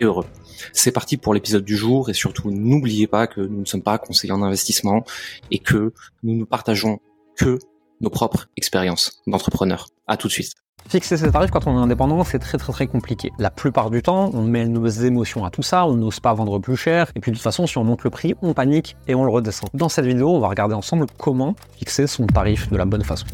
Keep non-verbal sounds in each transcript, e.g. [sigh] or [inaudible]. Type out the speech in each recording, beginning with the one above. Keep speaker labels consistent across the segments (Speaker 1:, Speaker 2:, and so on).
Speaker 1: heureux. C'est parti pour l'épisode du jour et surtout n'oubliez pas que nous ne sommes pas conseillers en investissement et que nous ne partageons que nos propres expériences d'entrepreneurs. À tout de suite.
Speaker 2: Fixer ses tarifs quand on est indépendant, c'est très très très compliqué. La plupart du temps, on met nos émotions à tout ça, on n'ose pas vendre plus cher, et puis de toute façon, si on monte le prix, on panique et on le redescend. Dans cette vidéo, on va regarder ensemble comment fixer son tarif de la bonne façon.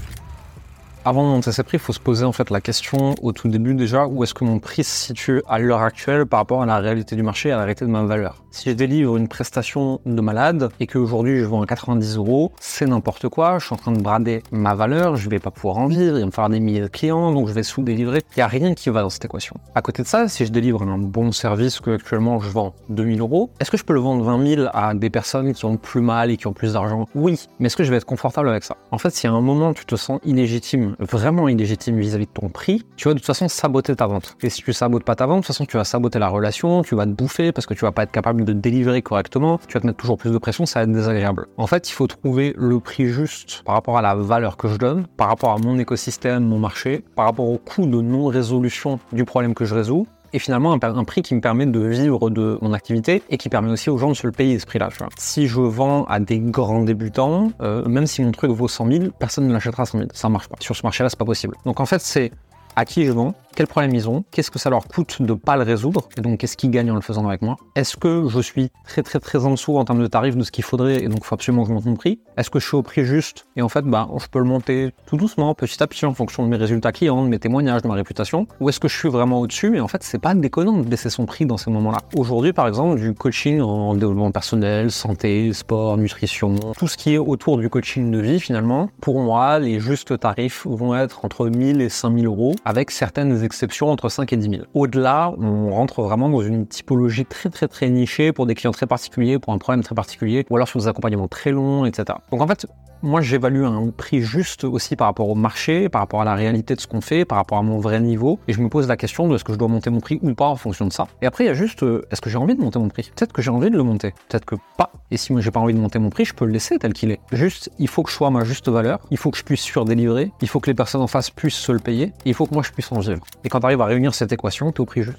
Speaker 2: Avant de monter ses prix, il faut se poser en fait la question au tout début déjà où est-ce que mon prix se situe à l'heure actuelle par rapport à la réalité du marché et à la réalité de ma valeur? Si je délivre une prestation de malade et qu'aujourd'hui je vends à 90 euros, c'est n'importe quoi, je suis en train de brader ma valeur, je vais pas pouvoir en vivre, il va me falloir des milliers de clients, donc je vais sous-délivrer. Il n'y a rien qui va dans cette équation. À côté de ça, si je délivre un bon service que actuellement je vends 2000 euros, est-ce que je peux le vendre 20 000 à des personnes qui ont plus mal et qui ont plus d'argent? Oui, mais est-ce que je vais être confortable avec ça? En fait, si à un moment tu te sens illégitime, vraiment illégitime vis-à-vis de ton prix, tu vas de toute façon saboter ta vente. Et si tu sabotes pas ta vente, de toute façon tu vas saboter la relation, tu vas te bouffer parce que tu vas pas être capable de délivrer correctement, tu vas te mettre toujours plus de pression, ça va être désagréable. En fait, il faut trouver le prix juste par rapport à la valeur que je donne, par rapport à mon écosystème, mon marché, par rapport au coût de non-résolution du problème que je résous, et finalement un, prix qui me permet de vivre de mon activité et qui permet aussi aux gens de se le payer ce prix-là. Si je vends à des grands débutants, euh, même si mon truc vaut 100 000, personne ne l'achètera à 100 000. Ça marche pas. Sur ce marché-là, c'est pas possible. Donc en fait, c'est à qui je vends, quel problème ils ont, qu'est-ce que ça leur coûte de pas le résoudre, et donc qu'est-ce qu'ils gagnent en le faisant avec moi. Est-ce que je suis très très très en dessous en termes de tarifs de ce qu'il faudrait, et donc il faut absolument que je monte mon prix? Est-ce que je suis au prix juste, et en fait bah je peux le monter tout doucement, petit à petit, en fonction de mes résultats clients, de mes témoignages, de ma réputation, ou est-ce que je suis vraiment au-dessus, et en fait c'est pas déconnant de baisser son prix dans ces moments-là. Aujourd'hui par exemple du coaching en développement personnel, santé, sport, nutrition, tout ce qui est autour du coaching de vie finalement, pour moi les justes tarifs vont être entre 1000 et 5000 euros, avec certaines exceptions entre 5 et 10 000. Au-delà, on rentre vraiment dans une typologie très très très nichée pour des clients très particuliers, pour un problème très particulier, ou alors sur des accompagnements très longs, etc. Donc en fait, moi, j'évalue un prix juste aussi par rapport au marché, par rapport à la réalité de ce qu'on fait, par rapport à mon vrai niveau. Et je me pose la question de est-ce que je dois monter mon prix ou pas en fonction de ça. Et après, il y a juste, euh, est-ce que j'ai envie de monter mon prix? Peut-être que j'ai envie de le monter, peut-être que pas. Et si moi j'ai pas envie de monter mon prix, je peux le laisser tel qu'il est. Juste, il faut que je sois à ma juste valeur, il faut que je puisse surdélivrer, il faut que les personnes en face puissent se le payer, il faut moi je puisse en. Et quand tu arrives à réunir cette équation, tu es au prix juste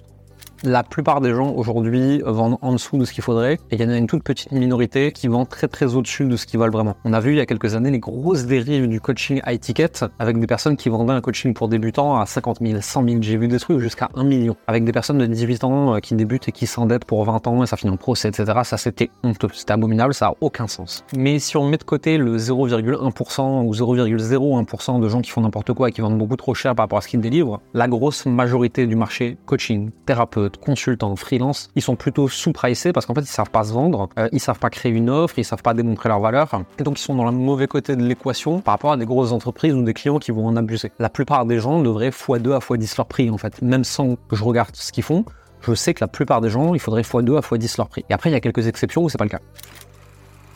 Speaker 2: la plupart des gens aujourd'hui vendent en dessous de ce qu'il faudrait et il y en a une toute petite minorité qui vend très très au-dessus de ce qu'ils valent vraiment. On a vu il y a quelques années les grosses dérives du coaching high ticket avec des personnes qui vendaient un coaching pour débutants à 50 000, 100 000, j'ai vu des trucs jusqu'à 1 million avec des personnes de 18 ans euh, qui débutent et qui s'endettent pour 20 ans et ça finit en procès, etc. Ça c'était honteux, c'était abominable, ça a aucun sens. Mais si on met de côté le 0,1% ou 0,01% de gens qui font n'importe quoi et qui vendent beaucoup trop cher par rapport à ce qu'ils délivrent, la grosse majorité du marché coaching, thérapeute, consultants, freelance, ils sont plutôt sous-pricés parce qu'en fait, ils savent pas se vendre, euh, ils savent pas créer une offre, ils savent pas démontrer leur valeur, et donc ils sont dans le mauvais côté de l'équation par rapport à des grosses entreprises ou des clients qui vont en abuser. La plupart des gens devraient x2 à x10 leur prix en fait, même sans que je regarde ce qu'ils font. Je sais que la plupart des gens, il faudrait x2 à x10 leur prix. Et après, il y a quelques exceptions où c'est pas le cas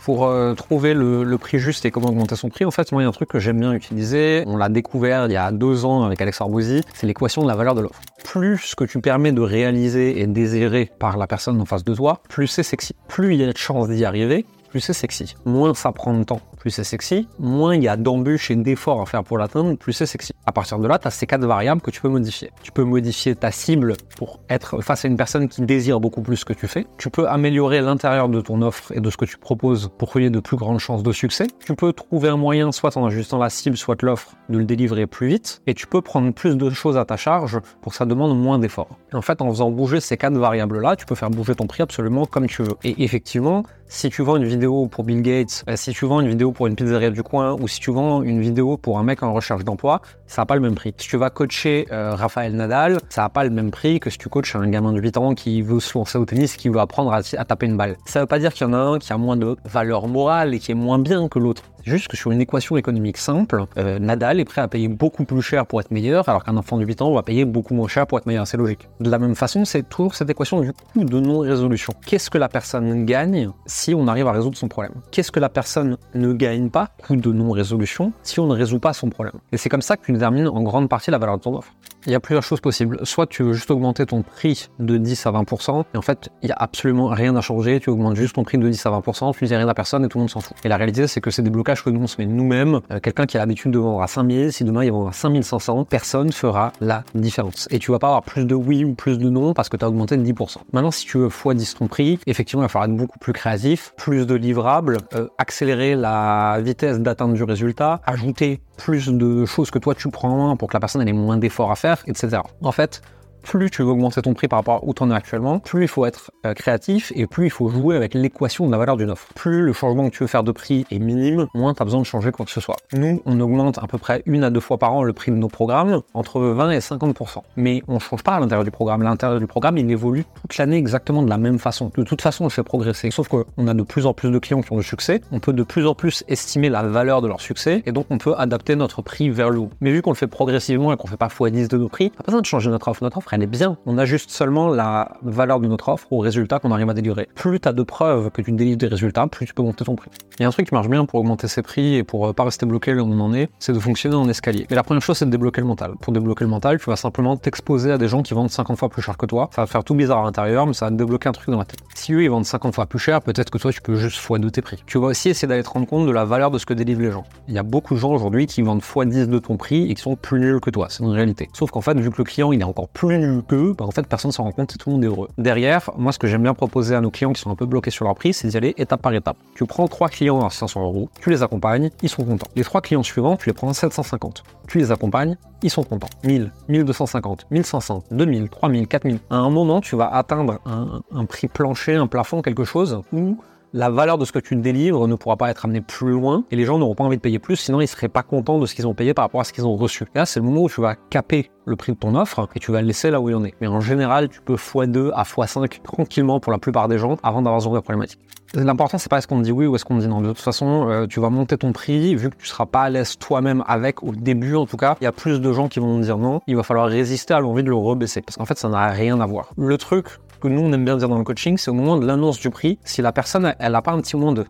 Speaker 2: pour euh, trouver le, prix juste et comment augmenter son prix, en fait, moi, il y a un truc que j'aime bien utiliser. On l'a découvert il y a deux ans avec Alex Arbouzi. C'est l'équation de la valeur de l'offre. Plus ce que tu permets de réaliser est désiré par la personne en face de toi, plus c'est sexy. Plus il y a de chances d'y arriver, plus c'est sexy. Moins ça prend de temps, plus c'est sexy. Moins il y a d'embûches et d'efforts à faire pour l'atteindre, plus c'est sexy. À partir de là, tu as ces quatre variables que tu peux modifier. Tu peux modifier ta cible pour être face à une personne qui désire beaucoup plus ce que tu fais. Tu peux améliorer l'intérieur de ton offre et de ce que tu proposes pour qu'il y ait de plus grandes chances de succès. Tu peux trouver un moyen, soit en ajustant la cible, soit l'offre, de le délivrer plus vite. Et tu peux prendre plus de choses à ta charge pour que ça demande moins d'efforts. En fait, en faisant bouger ces quatre variables-là, tu peux faire bouger ton prix absolument comme tu veux. Et effectivement, si tu vends une vidéo pour Bill Gates, euh, si tu vends une vidéo pour une pizzeria du coin, ou si tu vends une vidéo pour un mec en recherche d'emploi, ça n'a pas le même prix. Si tu vas coacher euh, Raphaël Nadal, ça n'a pas le même prix que si tu coaches un gamin de 8 ans qui veut se lancer au tennis, qui veut apprendre à, taper une balle. Ça ne veut pas dire qu'il y en a un qui a moins de valeur morale et qui est moins bien que l'autre C'est juste que sur une équation économique simple, euh, Nadal est prêt à payer beaucoup plus cher pour être meilleur, alors qu'un enfant de 8 ans va payer beaucoup moins cher pour être meilleur. C'est logique. De la même façon, c'est toujours cette équation du coût de non-résolution. Qu'est-ce que la personne gagne si on arrive à résoudre son problème Qu'est-ce que la personne ne gagne pas, coût de non-résolution, si on ne résout pas son problème? Et c'est comme ça que tu détermines en grande partie la valeur de ton offre. Il y a plusieurs choses possibles. Soit tu veux juste augmenter ton prix de 10 à 20%, et en fait, il n'y a absolument rien à changer, tu augmentes juste ton prix de 10 à 20%, tu dis rien à personne et tout le monde s'en fout. Et la réalité, c'est que c'est des blocages que nous on se met nous-mêmes. Euh, quelqu'un qui a l'habitude de vendre à 5000, si demain il vend à 5500, personne fera la différence. Et tu vas pas avoir plus de oui ou plus de non parce que tu as augmenté de 10%. Maintenant, si tu veux x10 ton prix, effectivement, il va falloir être beaucoup plus créatif, plus de livrables, euh, accélérer la vitesse d'atteinte du résultat, ajouter plus de choses que toi tu prends en main pour que la personne ait moins d'efforts à faire, etc. En fait, plus tu veux augmenter ton prix par rapport à où tu en es actuellement, plus il faut être euh, créatif et plus il faut jouer avec l'équation de la valeur d'une offre. Plus le changement que tu veux faire de prix est minime, moins tu as besoin de changer quoi que ce soit. Nous, on augmente à peu près une à deux fois par an le prix de nos programmes, entre 20 et 50%. Mais on ne change pas à l'intérieur du programme. L'intérieur du programme, il évolue toute l'année exactement de la même façon. De toute façon, on le fait progresser. Sauf qu'on a de plus en plus de clients qui ont du succès, on peut de plus en plus estimer la valeur de leur succès et donc on peut adapter notre prix vers le haut. Mais vu qu'on le fait progressivement et qu'on fait pas x10 de nos prix, pas besoin de changer notre. Notre offre, est bien. On ajuste seulement la valeur de notre offre au résultat qu'on arrive à délivrer. Plus tu as de preuves que tu délivres des résultats, plus tu peux monter ton prix. Il y a un truc qui marche bien pour augmenter ses prix et pour euh, pas rester bloqué là où on en est, c'est de fonctionner en escalier. Mais la première chose, c'est de débloquer le mental. Pour débloquer le mental, tu vas simplement t'exposer à des gens qui vendent 50 fois plus cher que toi. Ça va faire tout bizarre à l'intérieur, mais ça va te débloquer un truc dans la tête. Si eux, ils vendent 50 fois plus cher, peut-être que toi, tu peux juste x2 tes prix. Tu vas aussi essayer d'aller te rendre compte de la valeur de ce que délivrent les gens. Il y a beaucoup de gens aujourd'hui qui vendent x10 de ton prix et qui sont plus nuls que toi. C'est une réalité. Sauf qu'en fait, vu que le client, il est encore plus nul qu'eux, bah, en fait, personne s'en rend compte et tout le monde est heureux. Derrière, moi, ce que j'aime bien proposer à nos clients qui sont un peu bloqués sur leur prix, c'est d'y aller étape par étape. Tu prends trois clients à 500 euros, tu les accompagnes, ils sont contents. Les trois clients suivants, tu les prends à 750. Tu les accompagnes, ils sont contents. 1000, 1250, 1500, 2000, 3000, 4000. À un moment, tu vas atteindre un, un prix plancher, un plafond, quelque chose où la valeur de ce que tu délivres ne pourra pas être amenée plus loin et les gens n'auront pas envie de payer plus, sinon ils seraient pas contents de ce qu'ils ont payé par rapport à ce qu'ils ont reçu. là, c'est le moment où tu vas caper le prix de ton offre et tu vas le laisser là où il en est. Mais en général, tu peux x2 à x5 [laughs] tranquillement pour la plupart des gens avant d'avoir genre de problématique. L'important, c'est pas est-ce qu'on dit oui ou est-ce qu'on dit non. De toute façon, euh, tu vas monter ton prix, vu que tu seras pas à l'aise toi-même avec, au début en tout cas, il y a plus de gens qui vont dire non. Il va falloir résister à l'envie de le rebaisser. Parce qu'en fait, ça n'a rien à voir. Le truc nous, on aime bien dire dans le coaching, c'est au moment de l'annonce du prix, si la personne, elle n'a pas un petit moment de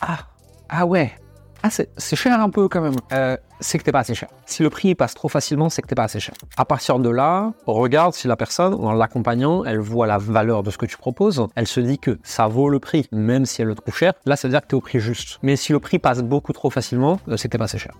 Speaker 2: Ah, ah ouais, ah, c'est cher un peu quand même. Euh, c'est que t'es pas assez cher. Si le prix passe trop facilement, c'est que t'es pas assez cher. À partir de là, regarde si la personne, en l'accompagnant, elle voit la valeur de ce que tu proposes, elle se dit que ça vaut le prix, même si elle le trouve cher. Là, ça veut dire que t'es au prix juste. Mais si le prix passe beaucoup trop facilement, euh, c'est que t'es pas assez cher.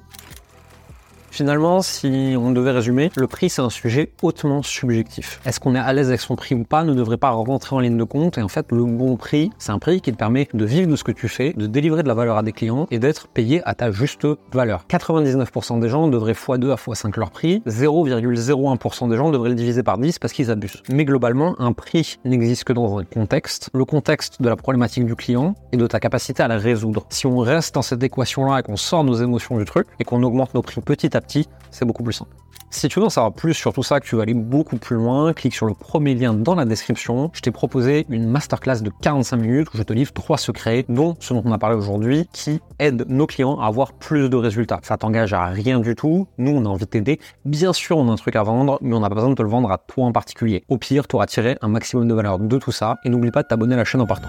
Speaker 2: Finalement, si on devait résumer, le prix c'est un sujet hautement subjectif. Est-ce qu'on est à l'aise avec son prix ou pas ne devrait pas rentrer en ligne de compte et en fait le bon prix, c'est un prix qui te permet de vivre de ce que tu fais, de délivrer de la valeur à des clients et d'être payé à ta juste valeur. 99% des gens devraient x2 à x5 leur prix, 0,01% des gens devraient le diviser par 10 parce qu'ils abusent. Mais globalement, un prix n'existe que dans un contexte, le contexte de la problématique du client et de ta capacité à la résoudre. Si on reste dans cette équation-là et qu'on sort nos émotions du truc et qu'on augmente nos prix petit à petit, c'est beaucoup plus simple. Si tu veux en savoir plus sur tout ça, que tu vas aller beaucoup plus loin, clique sur le premier lien dans la description. Je t'ai proposé une masterclass de 45 minutes où je te livre trois secrets, dont ce dont on a parlé aujourd'hui, qui aident nos clients à avoir plus de résultats. Ça t'engage à rien du tout. Nous, on a envie de t'aider. Bien sûr, on a un truc à vendre, mais on n'a pas besoin de te le vendre à toi en particulier. Au pire, tu auras tiré un maximum de valeur de tout ça. Et n'oublie pas de t'abonner à la chaîne en partant.